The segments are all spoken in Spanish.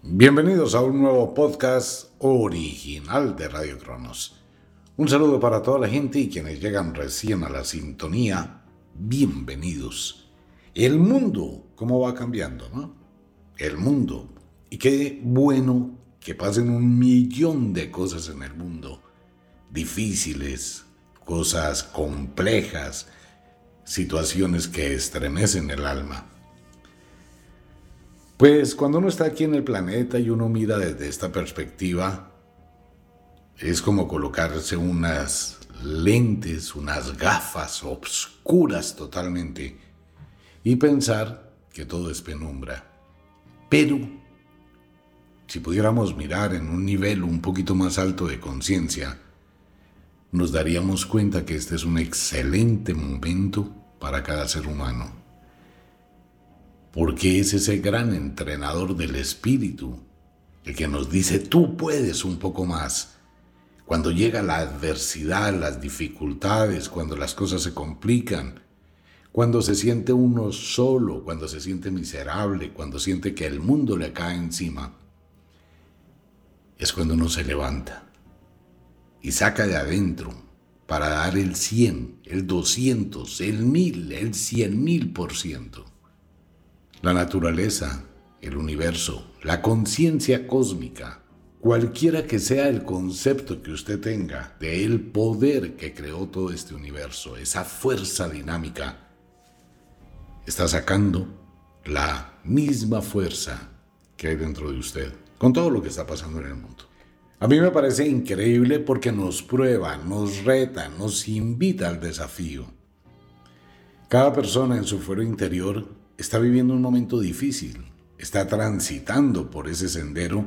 Bienvenidos a un nuevo podcast original de Radio Cronos. Un saludo para toda la gente y quienes llegan recién a la sintonía. Bienvenidos. El mundo, ¿cómo va cambiando, no? El mundo. Y qué bueno que pasen un millón de cosas en el mundo. Difíciles, cosas complejas, situaciones que estremecen el alma. Pues cuando uno está aquí en el planeta y uno mira desde esta perspectiva, es como colocarse unas lentes, unas gafas obscuras totalmente y pensar que todo es penumbra. Pero, si pudiéramos mirar en un nivel un poquito más alto de conciencia, nos daríamos cuenta que este es un excelente momento para cada ser humano porque es ese gran entrenador del espíritu, el que nos dice, tú puedes un poco más. Cuando llega la adversidad, las dificultades, cuando las cosas se complican, cuando se siente uno solo, cuando se siente miserable, cuando siente que el mundo le cae encima, es cuando uno se levanta y saca de adentro para dar el 100, el 200, el 1000, el 100 mil por ciento. La naturaleza, el universo, la conciencia cósmica, cualquiera que sea el concepto que usted tenga de el poder que creó todo este universo, esa fuerza dinámica, está sacando la misma fuerza que hay dentro de usted, con todo lo que está pasando en el mundo. A mí me parece increíble porque nos prueba, nos reta, nos invita al desafío. Cada persona en su fuero interior está viviendo un momento difícil, está transitando por ese sendero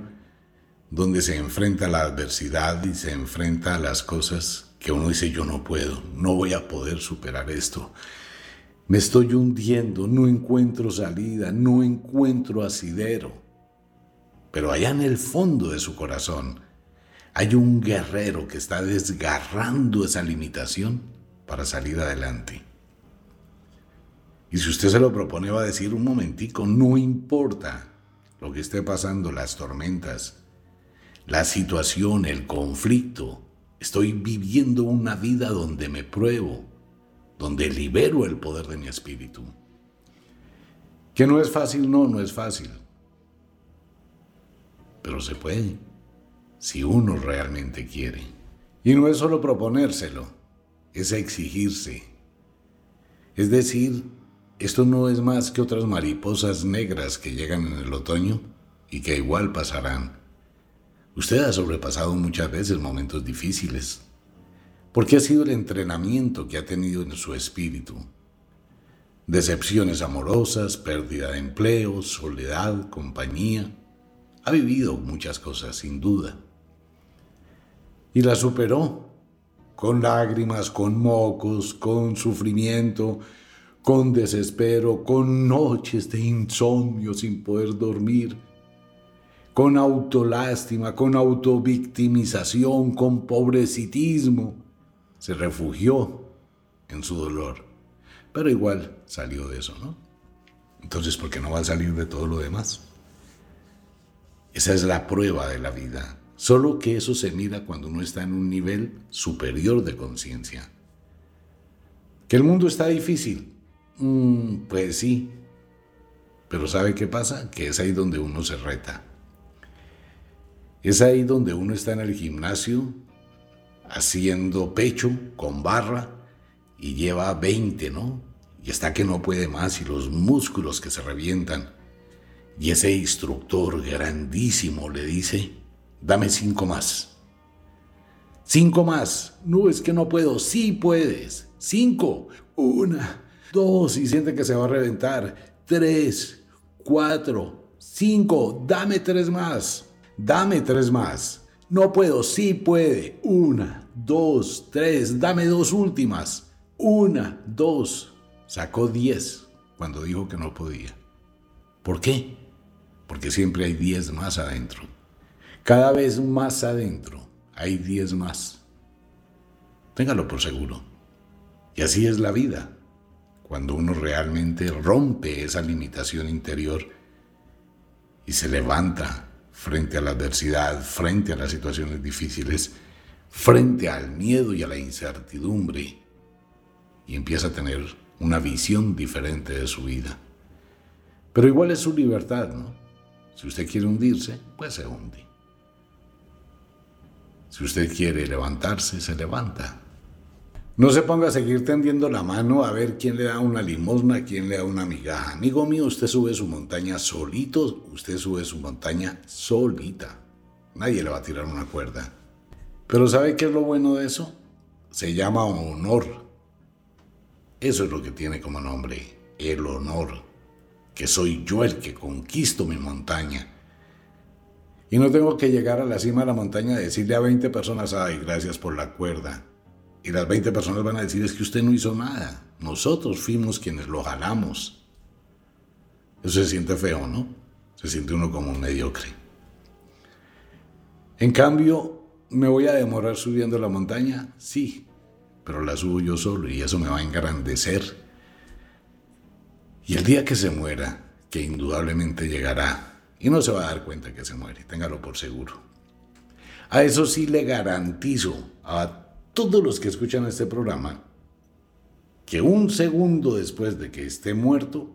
donde se enfrenta a la adversidad y se enfrenta a las cosas que uno dice yo no puedo, no voy a poder superar esto. Me estoy hundiendo, no encuentro salida, no encuentro asidero. Pero allá en el fondo de su corazón hay un guerrero que está desgarrando esa limitación para salir adelante. Y si usted se lo propone, va a decir un momentico, no importa lo que esté pasando, las tormentas, la situación, el conflicto. Estoy viviendo una vida donde me pruebo, donde libero el poder de mi espíritu. Que no es fácil, no, no es fácil. Pero se puede, si uno realmente quiere. Y no es solo proponérselo, es exigirse. Es decir, esto no es más que otras mariposas negras que llegan en el otoño y que igual pasarán. Usted ha sobrepasado muchas veces momentos difíciles, porque ha sido el entrenamiento que ha tenido en su espíritu. Decepciones amorosas, pérdida de empleo, soledad, compañía. Ha vivido muchas cosas, sin duda. Y la superó, con lágrimas, con mocos, con sufrimiento, con desespero, con noches de insomnio sin poder dormir, con autolástima, con autovictimización, con pobrecitismo. Se refugió en su dolor, pero igual salió de eso, ¿no? Entonces, ¿por qué no va a salir de todo lo demás? Esa es la prueba de la vida. Solo que eso se mira cuando uno está en un nivel superior de conciencia. Que el mundo está difícil, Mm, pues sí. Pero ¿sabe qué pasa? Que es ahí donde uno se reta. Es ahí donde uno está en el gimnasio haciendo pecho con barra y lleva 20, ¿no? Y está que no puede más y los músculos que se revientan. Y ese instructor grandísimo le dice, dame cinco más. Cinco más. No, es que no puedo. Sí puedes. Cinco. Una, dos y siente que se va a reventar, tres, cuatro, cinco, dame tres más, dame tres más. No puedo, sí puede. Una, dos, tres, dame dos últimas. Una, dos. Sacó diez cuando dijo que no podía. ¿Por qué? Porque siempre hay diez más adentro. Cada vez más adentro hay diez más. Téngalo por seguro. Y así es la vida. Cuando uno realmente rompe esa limitación interior y se levanta frente a la adversidad, frente a las situaciones difíciles, frente al miedo y a la incertidumbre, y empieza a tener una visión diferente de su vida. Pero igual es su libertad, ¿no? Si usted quiere hundirse, pues se hunde. Si usted quiere levantarse, se levanta. No se ponga a seguir tendiendo la mano a ver quién le da una limosna, quién le da una migaja. Amigo mío, usted sube su montaña solito, usted sube su montaña solita. Nadie le va a tirar una cuerda. Pero ¿sabe qué es lo bueno de eso? Se llama honor. Eso es lo que tiene como nombre, el honor. Que soy yo el que conquisto mi montaña. Y no tengo que llegar a la cima de la montaña y decirle a 20 personas, ay, gracias por la cuerda. Y las 20 personas van a decir es que usted no hizo nada. Nosotros fuimos quienes lo jalamos. Eso se siente feo, ¿no? Se siente uno como un mediocre. En cambio, ¿me voy a demorar subiendo la montaña? Sí, pero la subo yo solo y eso me va a engrandecer. Y el día que se muera, que indudablemente llegará, y no se va a dar cuenta que se muere, téngalo por seguro. A eso sí le garantizo a todos los que escuchan este programa que un segundo después de que esté muerto,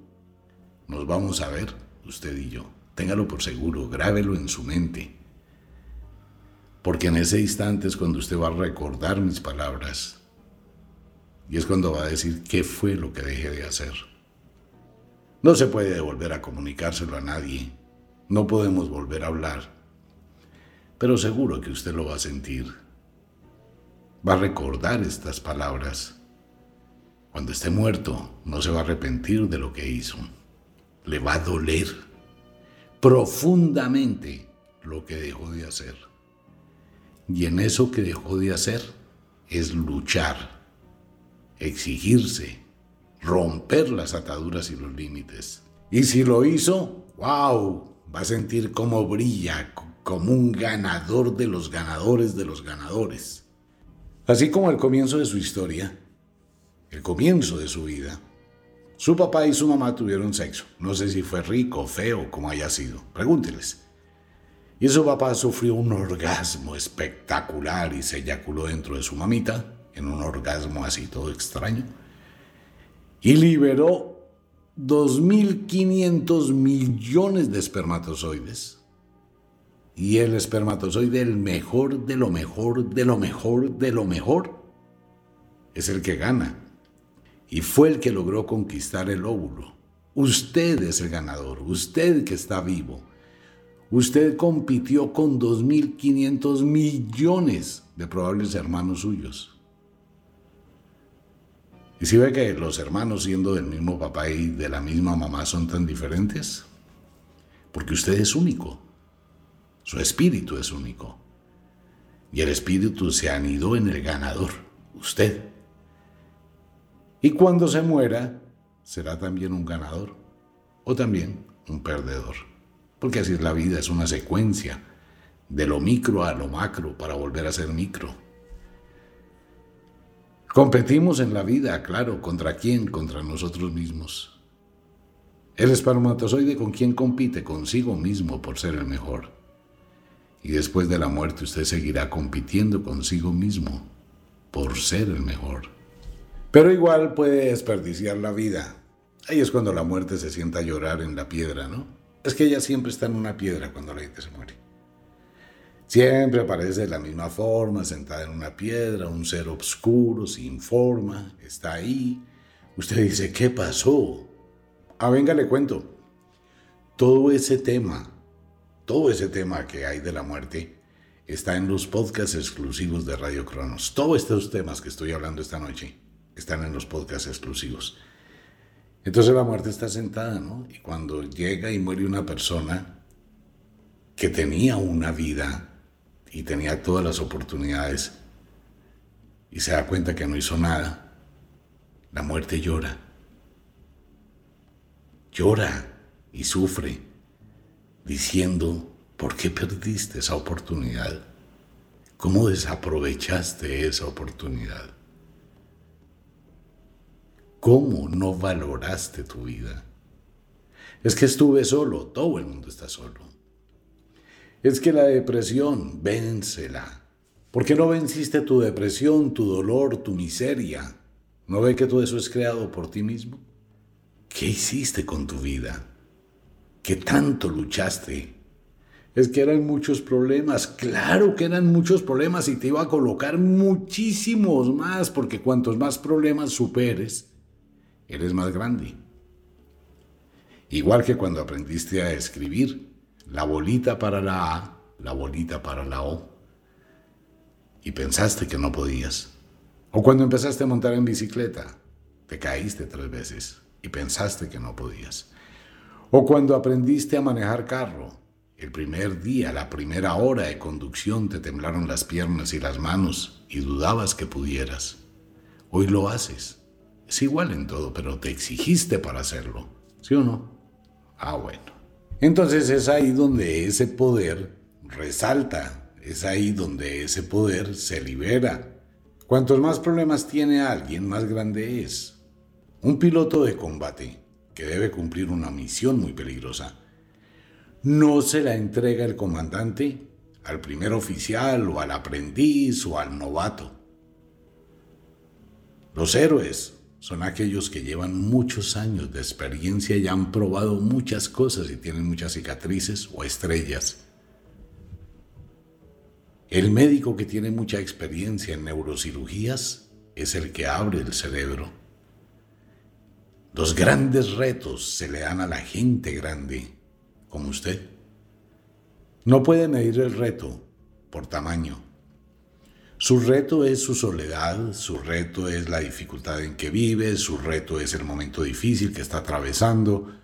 nos vamos a ver, usted y yo. Téngalo por seguro, grábelo en su mente. Porque en ese instante es cuando usted va a recordar mis palabras. Y es cuando va a decir qué fue lo que dejé de hacer. No se puede volver a comunicárselo a nadie. No podemos volver a hablar. Pero seguro que usted lo va a sentir va a recordar estas palabras. Cuando esté muerto, no se va a arrepentir de lo que hizo. Le va a doler profundamente lo que dejó de hacer. Y en eso que dejó de hacer es luchar, exigirse, romper las ataduras y los límites. Y si lo hizo, wow, va a sentir cómo brilla como un ganador de los ganadores de los ganadores. Así como el comienzo de su historia, el comienzo de su vida, su papá y su mamá tuvieron sexo. No sé si fue rico, feo, como haya sido. Pregúnteles. Y su papá sufrió un orgasmo espectacular y se eyaculó dentro de su mamita, en un orgasmo así todo extraño. Y liberó 2.500 millones de espermatozoides y el espermatozoide, el mejor de lo mejor, de lo mejor, de lo mejor, es el que gana. Y fue el que logró conquistar el óvulo. Usted es el ganador, usted que está vivo. Usted compitió con 2.500 millones de probables hermanos suyos. ¿Y si ve que los hermanos siendo del mismo papá y de la misma mamá son tan diferentes? Porque usted es único. Su espíritu es único. Y el espíritu se anidó en el ganador, usted. Y cuando se muera, será también un ganador o también un perdedor. Porque así es la vida, es una secuencia de lo micro a lo macro para volver a ser micro. Competimos en la vida, claro, ¿contra quién? Contra nosotros mismos. El espermatozoide con quién compite consigo mismo por ser el mejor y después de la muerte usted seguirá compitiendo consigo mismo por ser el mejor. Pero igual puede desperdiciar la vida. Ahí es cuando la muerte se sienta a llorar en la piedra, ¿no? Es que ella siempre está en una piedra cuando la gente se muere. Siempre aparece de la misma forma, sentada en una piedra, un ser oscuro, sin forma, está ahí. Usted dice, ¿qué pasó? Ah, venga, le cuento. Todo ese tema todo ese tema que hay de la muerte está en los podcasts exclusivos de Radio Cronos. Todos estos temas que estoy hablando esta noche están en los podcasts exclusivos. Entonces la muerte está sentada, ¿no? Y cuando llega y muere una persona que tenía una vida y tenía todas las oportunidades y se da cuenta que no hizo nada, la muerte llora. Llora y sufre, diciendo, ¿por qué perdiste esa oportunidad? ¿Cómo desaprovechaste esa oportunidad? ¿Cómo no valoraste tu vida? Es que estuve solo, todo el mundo está solo. Es que la depresión, vénsela. ¿Por qué no venciste tu depresión, tu dolor, tu miseria? ¿No ve que todo eso es creado por ti mismo? ¿Qué hiciste con tu vida? ¿Qué tanto luchaste? Es que eran muchos problemas, claro que eran muchos problemas y te iba a colocar muchísimos más, porque cuantos más problemas superes, eres más grande. Igual que cuando aprendiste a escribir, la bolita para la A, la bolita para la O, y pensaste que no podías. O cuando empezaste a montar en bicicleta, te caíste tres veces y pensaste que no podías. O cuando aprendiste a manejar carro, el primer día, la primera hora de conducción te temblaron las piernas y las manos y dudabas que pudieras. Hoy lo haces. Es igual en todo, pero te exigiste para hacerlo. ¿Sí o no? Ah, bueno. Entonces es ahí donde ese poder resalta, es ahí donde ese poder se libera. Cuantos más problemas tiene alguien, más grande es. Un piloto de combate que debe cumplir una misión muy peligrosa no se la entrega el comandante al primer oficial o al aprendiz o al novato. Los héroes son aquellos que llevan muchos años de experiencia y han probado muchas cosas y tienen muchas cicatrices o estrellas. El médico que tiene mucha experiencia en neurocirugías es el que abre el cerebro. Los grandes retos se le dan a la gente grande como usted. No puede medir el reto por tamaño. Su reto es su soledad, su reto es la dificultad en que vive, su reto es el momento difícil que está atravesando,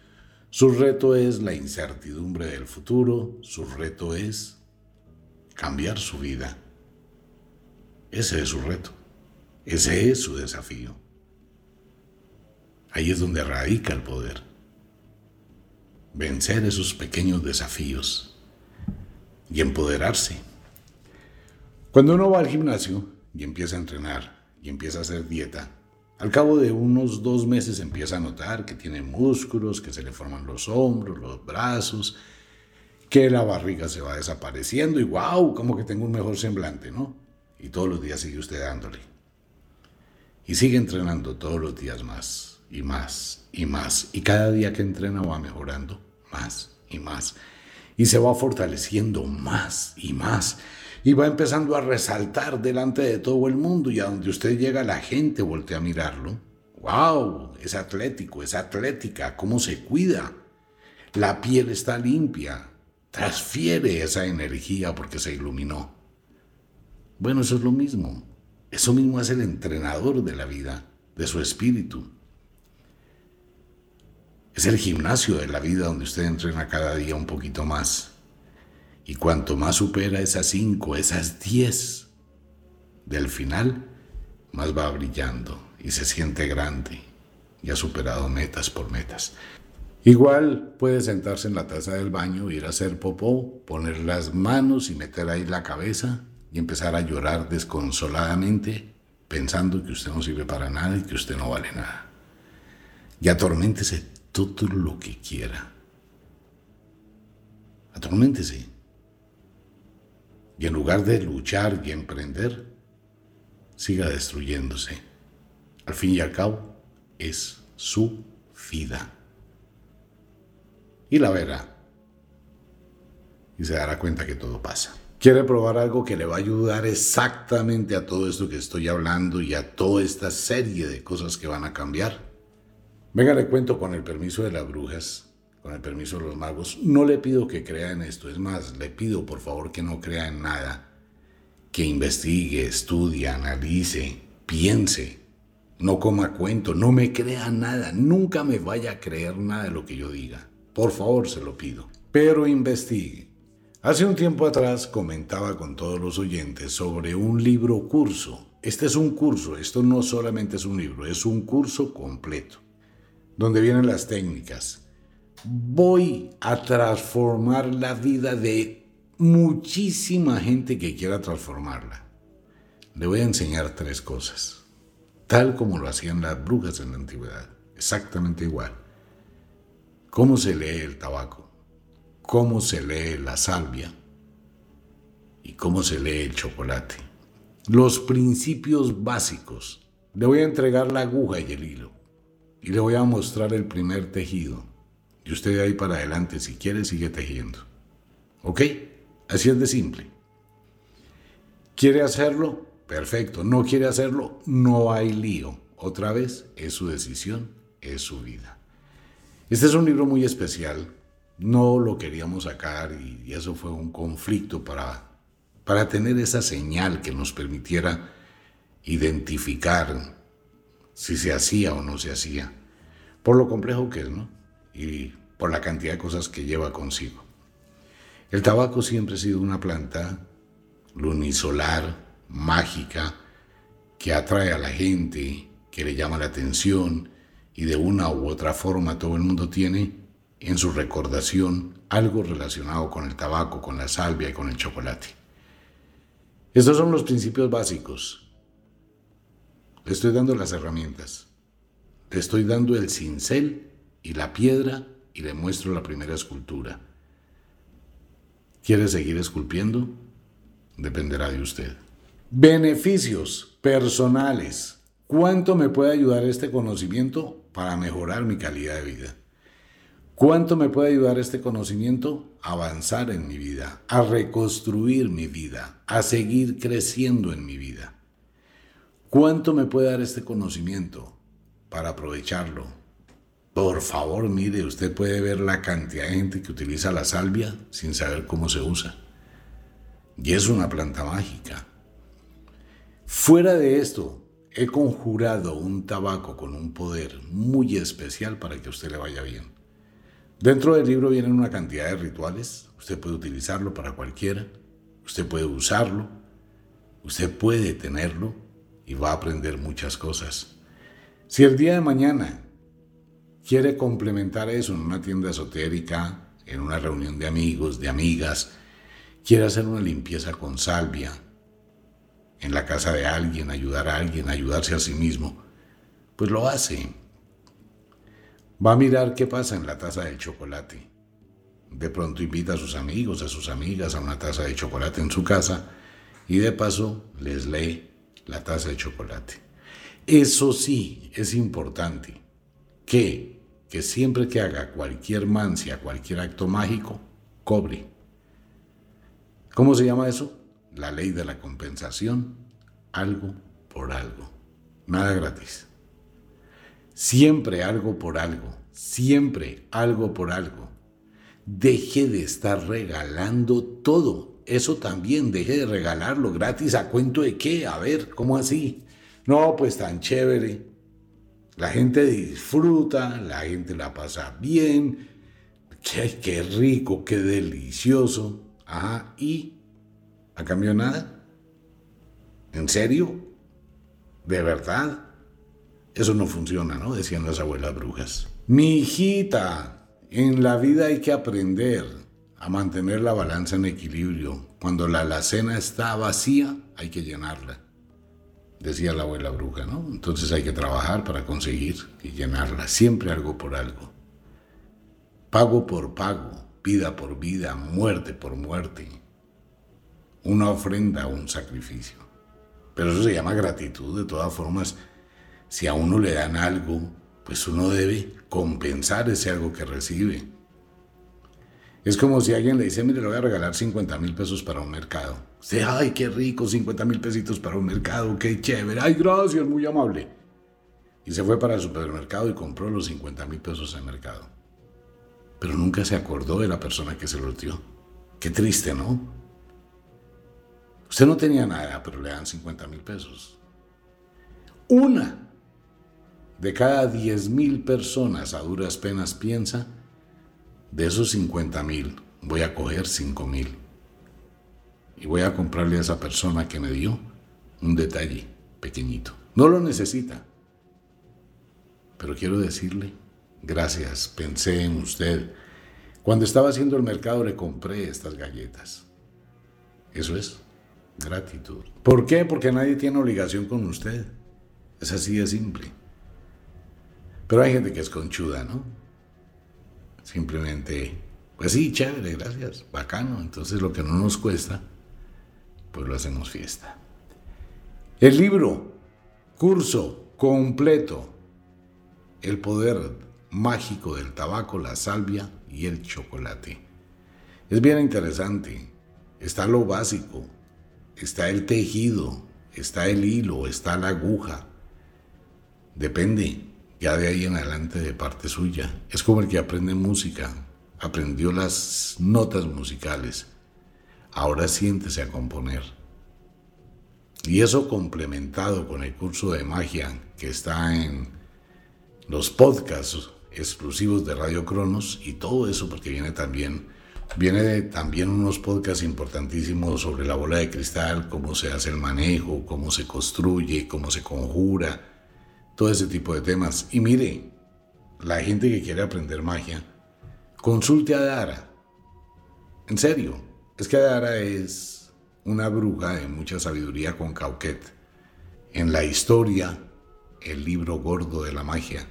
su reto es la incertidumbre del futuro, su reto es cambiar su vida. Ese es su reto, ese es su desafío. Ahí es donde radica el poder vencer esos pequeños desafíos y empoderarse. Cuando uno va al gimnasio y empieza a entrenar y empieza a hacer dieta, al cabo de unos dos meses empieza a notar que tiene músculos, que se le forman los hombros, los brazos, que la barriga se va desapareciendo y wow, como que tengo un mejor semblante, ¿no? Y todos los días sigue usted dándole. Y sigue entrenando todos los días más y más y más. Y cada día que entrena va mejorando más y más. Y se va fortaleciendo más y más. Y va empezando a resaltar delante de todo el mundo. Y a donde usted llega, la gente voltea a mirarlo. ¡Wow! Es atlético, es atlética. ¿Cómo se cuida? La piel está limpia. Transfiere esa energía porque se iluminó. Bueno, eso es lo mismo. Eso mismo es el entrenador de la vida, de su espíritu. Es el gimnasio de la vida donde usted entrena cada día un poquito más. Y cuanto más supera esas cinco, esas diez del final, más va brillando y se siente grande y ha superado metas por metas. Igual puede sentarse en la taza del baño, ir a hacer popó, poner las manos y meter ahí la cabeza y empezar a llorar desconsoladamente pensando que usted no sirve para nada y que usted no vale nada. Y atorméntese todo lo que quiera. Atorméntese. Y en lugar de luchar y emprender, siga destruyéndose. Al fin y al cabo, es su vida. Y la verá. Y se dará cuenta que todo pasa. ¿Quiere probar algo que le va a ayudar exactamente a todo esto que estoy hablando y a toda esta serie de cosas que van a cambiar? Venga, le cuento con el permiso de las brujas, con el permiso de los magos. No le pido que crea en esto, es más, le pido por favor que no crea en nada. Que investigue, estudie, analice, piense. No coma cuento, no me crea nada, nunca me vaya a creer nada de lo que yo diga. Por favor, se lo pido. Pero investigue. Hace un tiempo atrás comentaba con todos los oyentes sobre un libro curso. Este es un curso, esto no solamente es un libro, es un curso completo, donde vienen las técnicas. Voy a transformar la vida de muchísima gente que quiera transformarla. Le voy a enseñar tres cosas, tal como lo hacían las brujas en la antigüedad, exactamente igual cómo se lee el tabaco, cómo se lee la salvia y cómo se lee el chocolate. Los principios básicos. Le voy a entregar la aguja y el hilo y le voy a mostrar el primer tejido. Y usted de ahí para adelante, si quiere, sigue tejiendo. ¿Ok? Así es de simple. ¿Quiere hacerlo? Perfecto. ¿No quiere hacerlo? No hay lío. Otra vez, es su decisión, es su vida. Este es un libro muy especial. No lo queríamos sacar y, eso fue un conflicto para, para tener esa señal que nos permitiera identificar si se hacía o no se hacía, por lo complejo que es, ¿no? Y por la cantidad de cosas que lleva consigo. El tabaco siempre ha sido una planta lunisolar, mágica, que atrae a la gente, que le llama la atención, y de una u otra forma todo el mundo tiene en su recordación algo relacionado con el tabaco, con la salvia y con el chocolate. Estos son los principios básicos. Le estoy dando las herramientas. Le estoy dando el cincel y la piedra y le muestro la primera escultura. ¿Quiere seguir esculpiendo? Dependerá de usted. Beneficios personales. ¿Cuánto me puede ayudar este conocimiento? para mejorar mi calidad de vida. ¿Cuánto me puede ayudar este conocimiento? A avanzar en mi vida, a reconstruir mi vida, a seguir creciendo en mi vida. ¿Cuánto me puede dar este conocimiento para aprovecharlo? Por favor, mire, usted puede ver la cantidad de gente que utiliza la salvia sin saber cómo se usa. Y es una planta mágica. Fuera de esto, he conjurado un tabaco con un poder muy especial para que a usted le vaya bien. Dentro del libro vienen una cantidad de rituales, usted puede utilizarlo para cualquiera, usted puede usarlo, usted puede tenerlo y va a aprender muchas cosas. Si el día de mañana quiere complementar eso en una tienda esotérica, en una reunión de amigos, de amigas, quiere hacer una limpieza con salvia, en la casa de alguien, ayudar a alguien, ayudarse a sí mismo, pues lo hace. Va a mirar qué pasa en la taza de chocolate. De pronto invita a sus amigos, a sus amigas a una taza de chocolate en su casa y de paso les lee la taza de chocolate. Eso sí es importante, que, que siempre que haga cualquier mancia, cualquier acto mágico, cobre. ¿Cómo se llama eso? la ley de la compensación, algo por algo, nada gratis. Siempre algo por algo, siempre algo por algo. Deje de estar regalando todo. Eso también, deje de regalarlo gratis. ¿A cuento de qué? A ver, ¿cómo así? No, pues tan chévere. La gente disfruta, la gente la pasa bien. Qué, qué rico, qué delicioso. Ajá, y ¿A cambio nada? ¿En serio? ¿De verdad? Eso no funciona, ¿no? Decían las abuelas brujas. Mi hijita, en la vida hay que aprender a mantener la balanza en equilibrio. Cuando la alacena está vacía, hay que llenarla. Decía la abuela bruja, ¿no? Entonces hay que trabajar para conseguir y llenarla. Siempre algo por algo. Pago por pago, vida por vida, muerte por muerte una ofrenda un sacrificio. Pero eso se llama gratitud. De todas formas, si a uno le dan algo, pues uno debe compensar ese algo que recibe. Es como si alguien le dice, mire, le voy a regalar 50 mil pesos para un mercado. Usted, ay, qué rico, 50 mil pesitos para un mercado, qué chévere, ay, gracias, muy amable. Y se fue para el supermercado y compró los 50 mil pesos en mercado. Pero nunca se acordó de la persona que se los dio. Qué triste, ¿no? Usted no tenía nada, pero le dan 50 mil pesos. Una de cada 10 mil personas a duras penas piensa, de esos 50 mil voy a coger 5 mil y voy a comprarle a esa persona que me dio un detalle pequeñito. No lo necesita, pero quiero decirle, gracias, pensé en usted. Cuando estaba haciendo el mercado le compré estas galletas. Eso es gratitud. ¿Por qué? Porque nadie tiene obligación con usted. Es así de simple. Pero hay gente que es conchuda, ¿no? Simplemente, pues sí, chévere, gracias, bacano. Entonces lo que no nos cuesta, pues lo hacemos fiesta. El libro, curso completo, El poder mágico del tabaco, la salvia y el chocolate. Es bien interesante. Está lo básico, está el tejido, está el hilo, está la aguja. Depende ya de ahí en adelante de parte suya. Es como el que aprende música, aprendió las notas musicales, ahora siéntese a componer. Y eso complementado con el curso de magia que está en los podcasts exclusivos de Radio Cronos y todo eso porque viene también viene también unos podcasts importantísimos sobre la bola de cristal, cómo se hace el manejo, cómo se construye, cómo se conjura, todo ese tipo de temas. Y mire, la gente que quiere aprender magia, consulte a Dara. En serio, es que Dara es una bruja de mucha sabiduría con Cauquet. En la historia, el libro gordo de la magia.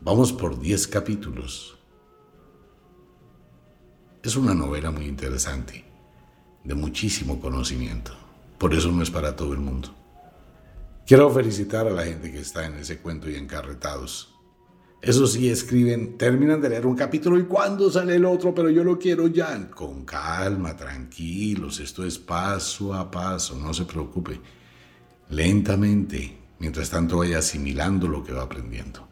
Vamos por 10 capítulos. Es una novela muy interesante, de muchísimo conocimiento. Por eso no es para todo el mundo. Quiero felicitar a la gente que está en ese cuento y encarretados. Eso sí, escriben, terminan de leer un capítulo y cuándo sale el otro, pero yo lo quiero ya. Con calma, tranquilos, esto es paso a paso, no se preocupe. Lentamente, mientras tanto vaya asimilando lo que va aprendiendo.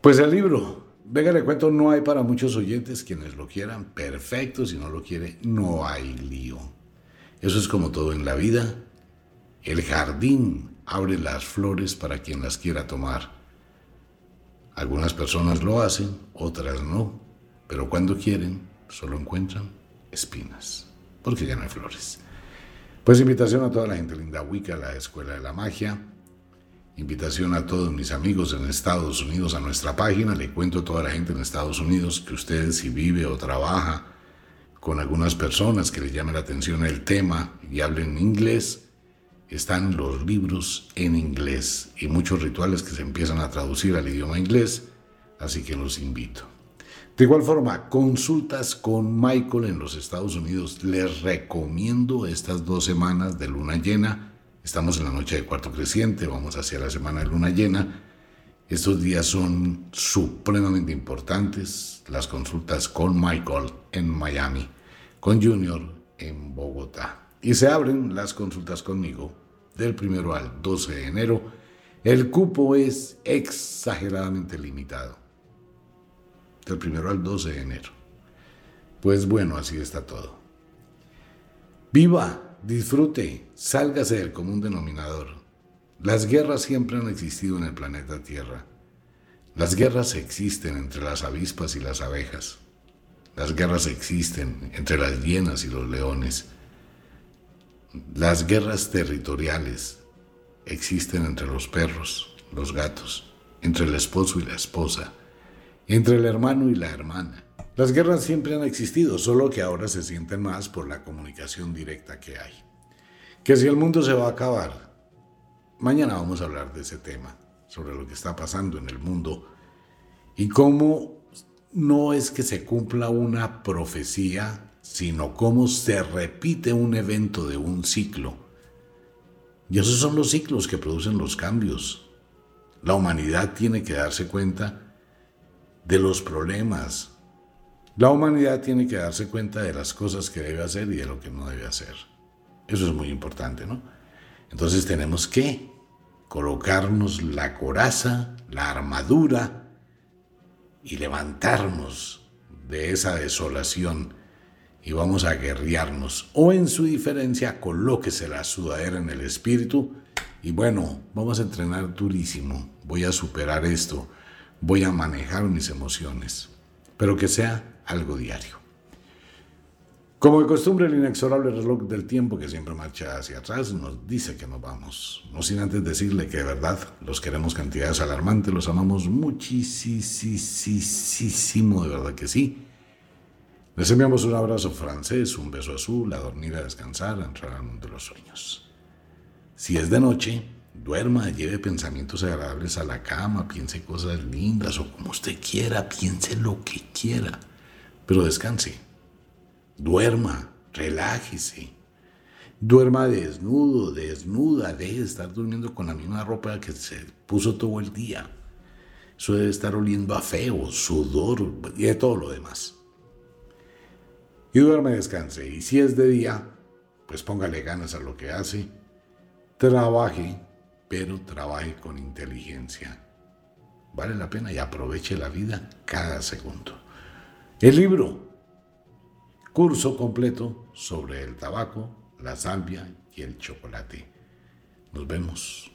Pues el libro, venga, le cuento, no hay para muchos oyentes quienes lo quieran, perfecto, si no lo quiere, no hay lío. Eso es como todo en la vida, el jardín abre las flores para quien las quiera tomar. Algunas personas lo hacen, otras no, pero cuando quieren solo encuentran espinas, porque ya no hay flores. Pues invitación a toda la gente linda Wicca, la Escuela de la Magia. Invitación a todos mis amigos en Estados Unidos a nuestra página. Le cuento a toda la gente en Estados Unidos que usted si vive o trabaja con algunas personas que le llame la atención el tema y hablen inglés, están los libros en inglés y muchos rituales que se empiezan a traducir al idioma inglés, así que los invito. De igual forma, consultas con Michael en los Estados Unidos. Les recomiendo estas dos semanas de luna llena. Estamos en la noche de cuarto creciente, vamos hacia la semana de luna llena. Estos días son supremamente importantes. Las consultas con Michael en Miami, con Junior en Bogotá. Y se abren las consultas conmigo del primero al 12 de enero, el cupo es exageradamente limitado. Del primero al 12 de enero. Pues bueno, así está todo. Viva, disfrute, sálgase del común denominador. Las guerras siempre han existido en el planeta Tierra. Las guerras existen entre las avispas y las abejas. Las guerras existen entre las hienas y los leones. Las guerras territoriales existen entre los perros, los gatos, entre el esposo y la esposa, entre el hermano y la hermana. Las guerras siempre han existido, solo que ahora se sienten más por la comunicación directa que hay. Que si el mundo se va a acabar, mañana vamos a hablar de ese tema, sobre lo que está pasando en el mundo y cómo no es que se cumpla una profecía sino cómo se repite un evento de un ciclo. Y esos son los ciclos que producen los cambios. La humanidad tiene que darse cuenta de los problemas. La humanidad tiene que darse cuenta de las cosas que debe hacer y de lo que no debe hacer. Eso es muy importante, ¿no? Entonces tenemos que colocarnos la coraza, la armadura y levantarnos de esa desolación y vamos a guerrearnos. O en su diferencia, colóquese la sudadera en el espíritu y bueno, vamos a entrenar durísimo. Voy a superar esto. Voy a manejar mis emociones. Pero que sea algo diario. Como de costumbre, el inexorable reloj del tiempo que siempre marcha hacia atrás nos dice que nos vamos. No sin antes decirle que de verdad los queremos cantidades alarmantes, los amamos muchísimo, de verdad que sí. Les enviamos un abrazo francés, un beso azul, a dormir, a descansar, a entrar al mundo de los sueños. Si es de noche, duerma, lleve pensamientos agradables a la cama, piense cosas lindas o como usted quiera, piense lo que quiera, pero descanse. Duerma, relájese. Duerma desnudo, desnuda, deje de estar durmiendo con la misma ropa que se puso todo el día. Eso debe estar oliendo a feo, sudor y de todo lo demás y duerme, descanse. Y si es de día, pues póngale ganas a lo que hace. Trabaje, pero trabaje con inteligencia. Vale la pena y aproveche la vida cada segundo. El libro, curso completo sobre el tabaco, la salvia y el chocolate. Nos vemos.